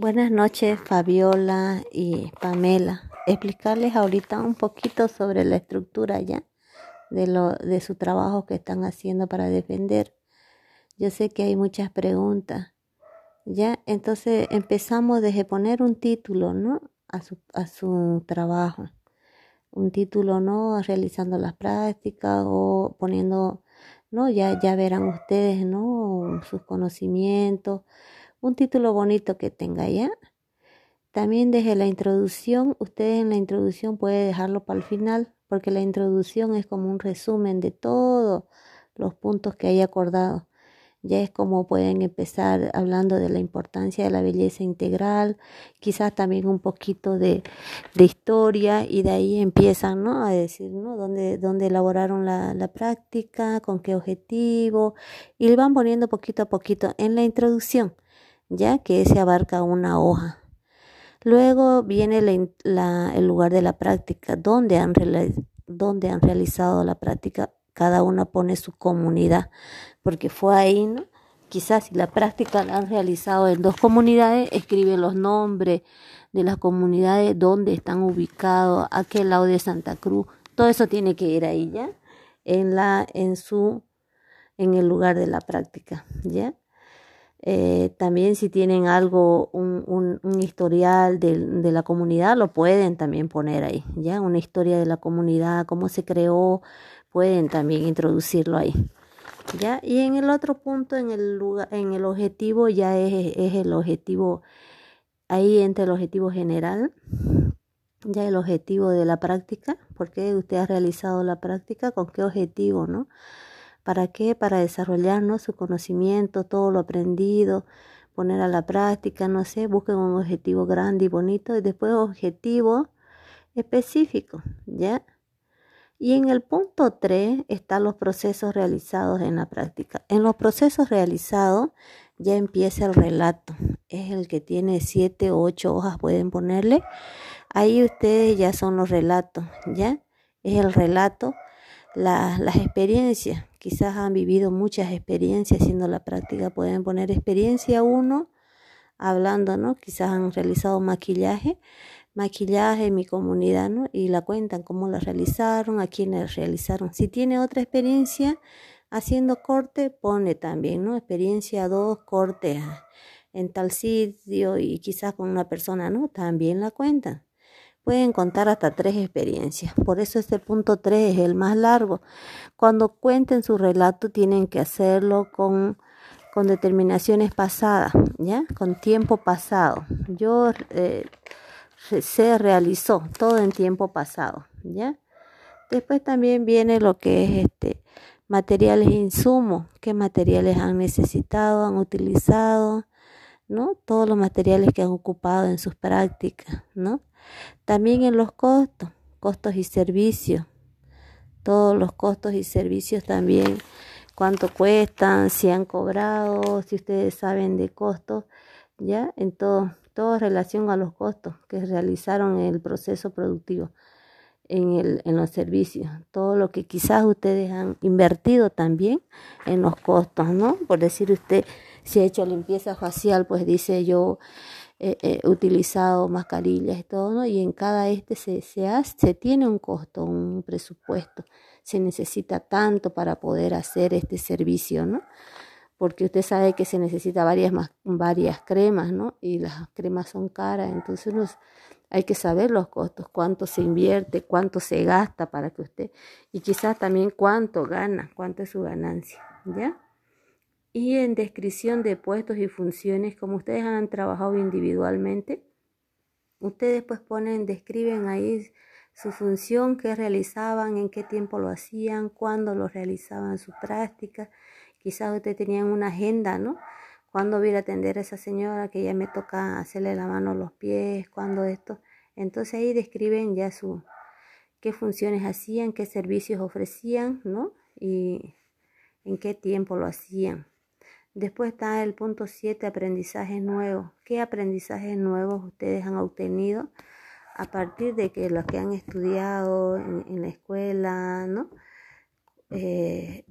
Buenas noches, Fabiola y Pamela. Explicarles ahorita un poquito sobre la estructura ya de lo de su trabajo que están haciendo para defender. Yo sé que hay muchas preguntas. Ya, entonces empezamos desde poner un título, ¿no? A su, a su trabajo. Un título, ¿no? Realizando las prácticas o poniendo, ¿no? Ya, ya verán ustedes, ¿no? Sus conocimientos un título bonito que tenga ya. También desde la introducción, ustedes en la introducción pueden dejarlo para el final, porque la introducción es como un resumen de todos los puntos que hay acordado. Ya es como pueden empezar hablando de la importancia de la belleza integral, quizás también un poquito de, de historia y de ahí empiezan ¿no? a decir ¿no? dónde, dónde elaboraron la, la práctica, con qué objetivo y van poniendo poquito a poquito en la introducción ya que ese abarca una hoja. Luego viene el lugar de la práctica, donde han, donde han realizado la práctica. Cada una pone su comunidad, porque fue ahí. Quizás si la práctica la han realizado en dos comunidades, escribe los nombres de las comunidades, donde están ubicados, a qué lado de Santa Cruz. Todo eso tiene que ir ahí, ¿ya? En la, en su, en el lugar de la práctica, ¿ya? Eh, también si tienen algo, un, un, historial de, de, la comunidad, lo pueden también poner ahí, ¿ya? Una historia de la comunidad, cómo se creó, pueden también introducirlo ahí, ¿ya? Y en el otro punto, en el, lugar, en el objetivo, ya es, es el objetivo, ahí entra el objetivo general, ya el objetivo de la práctica, porque usted ha realizado la práctica, con qué objetivo, ¿no? ¿Para qué? Para desarrollarnos su conocimiento, todo lo aprendido, poner a la práctica, no sé, busquen un objetivo grande y bonito y después objetivo específico, ¿ya? Y en el punto 3 están los procesos realizados en la práctica. En los procesos realizados ya empieza el relato. Es el que tiene 7 o 8 hojas, pueden ponerle. Ahí ustedes ya son los relatos, ¿ya? Es el relato, la, las experiencias quizás han vivido muchas experiencias haciendo la práctica, pueden poner experiencia uno, hablando, ¿no? Quizás han realizado maquillaje, maquillaje en mi comunidad, ¿no? Y la cuentan cómo la realizaron, a quiénes realizaron. Si tiene otra experiencia haciendo corte, pone también, ¿no? Experiencia dos, corte en tal sitio y quizás con una persona, ¿no? También la cuentan. Pueden contar hasta tres experiencias. Por eso este punto 3 es el más largo. Cuando cuenten su relato tienen que hacerlo con, con determinaciones pasadas, ¿ya? Con tiempo pasado. Yo eh, se realizó todo en tiempo pasado, ¿ya? Después también viene lo que es este materiales insumos, qué materiales han necesitado, han utilizado, ¿no? Todos los materiales que han ocupado en sus prácticas, ¿no? También en los costos, costos y servicios. Todos los costos y servicios también, cuánto cuestan, si han cobrado, si ustedes saben de costos, ya, en todo, todo relación a los costos que realizaron en el proceso productivo. En, el, en los servicios, todo lo que quizás ustedes han invertido también en los costos, ¿no? Por decir usted, si ha hecho limpieza facial, pues dice yo eh, eh, utilizado mascarillas y todo, ¿no? Y en cada este se, se, hace, se tiene un costo, un presupuesto. Se necesita tanto para poder hacer este servicio, ¿no? Porque usted sabe que se necesita varias, varias cremas, ¿no? Y las cremas son caras, entonces hay que saber los costos, cuánto se invierte, cuánto se gasta para que usted, y quizás también cuánto gana, cuánto es su ganancia, ¿ya? Y en descripción de puestos y funciones, como ustedes han trabajado individualmente, ustedes pues ponen, describen ahí su función, qué realizaban, en qué tiempo lo hacían, cuándo lo realizaban su práctica. Quizás ustedes tenían una agenda, ¿no? Cuándo voy a atender a esa señora que ya me toca hacerle la mano a los pies, cuándo esto. Entonces ahí describen ya su qué funciones hacían, qué servicios ofrecían, ¿no? Y en qué tiempo lo hacían. Después está el punto 7, aprendizajes nuevos. ¿Qué aprendizajes nuevos ustedes han obtenido a partir de que los que han estudiado en, la escuela, ¿no? Eh,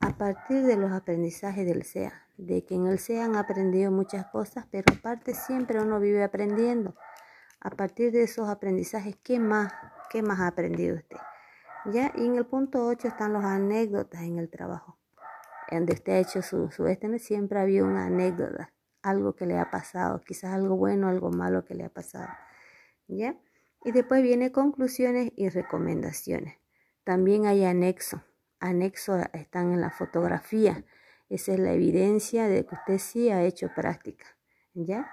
a partir de los aprendizajes del SEA, de que en el C han aprendido muchas cosas, pero aparte siempre uno vive aprendiendo. A partir de esos aprendizajes, ¿qué más, qué más ha aprendido usted? ¿Ya? Y en el punto 8 están las anécdotas en el trabajo. Donde usted ha hecho su, su este, siempre había una anécdota, algo que le ha pasado, quizás algo bueno, algo malo que le ha pasado. ¿Ya? Y después viene conclusiones y recomendaciones. También hay anexo. Anexo están en la fotografía. Esa es la evidencia de que usted sí ha hecho práctica. ¿Ya?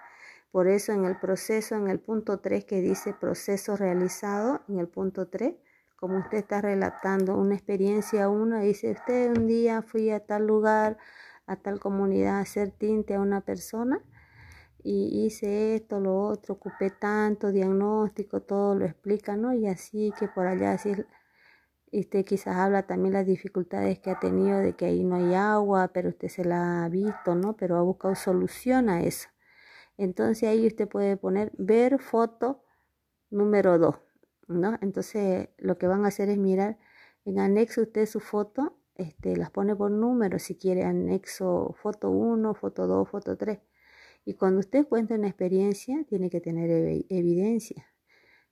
Por eso en el proceso, en el punto 3 que dice proceso realizado, en el punto 3, como usted está relatando una experiencia uno, dice usted un día fui a tal lugar, a tal comunidad a hacer tinte a una persona y hice esto, lo otro, ocupé tanto, diagnóstico, todo lo explica, ¿no? Y así que por allá, así, usted quizás habla también las dificultades que ha tenido de que ahí no hay agua, pero usted se la ha visto, ¿no? Pero ha buscado solución a eso. Entonces ahí usted puede poner ver foto número 2, ¿no? Entonces lo que van a hacer es mirar en anexo usted su foto, este, las pone por número si quiere anexo foto 1, foto 2, foto 3. Y cuando usted cuenta una experiencia, tiene que tener evidencia.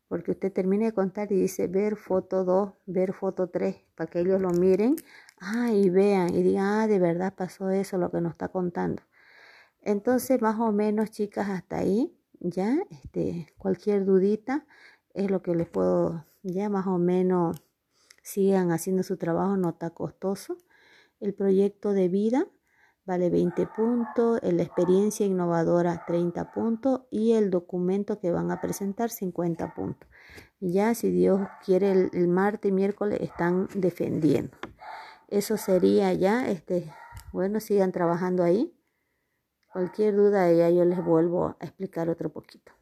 Porque usted termina de contar y dice ver foto 2, ver foto 3, para que ellos lo miren ah, y vean y digan, ah, de verdad pasó eso, lo que nos está contando. Entonces, más o menos, chicas, hasta ahí, ya, este, cualquier dudita es lo que les puedo, ya más o menos, sigan haciendo su trabajo, no está costoso. El proyecto de vida vale 20 puntos, la experiencia innovadora 30 puntos y el documento que van a presentar 50 puntos. Ya si Dios quiere el, martes y miércoles están defendiendo. Eso sería ya, este, bueno, sigan trabajando ahí. Cualquier duda ya yo les vuelvo a explicar otro poquito.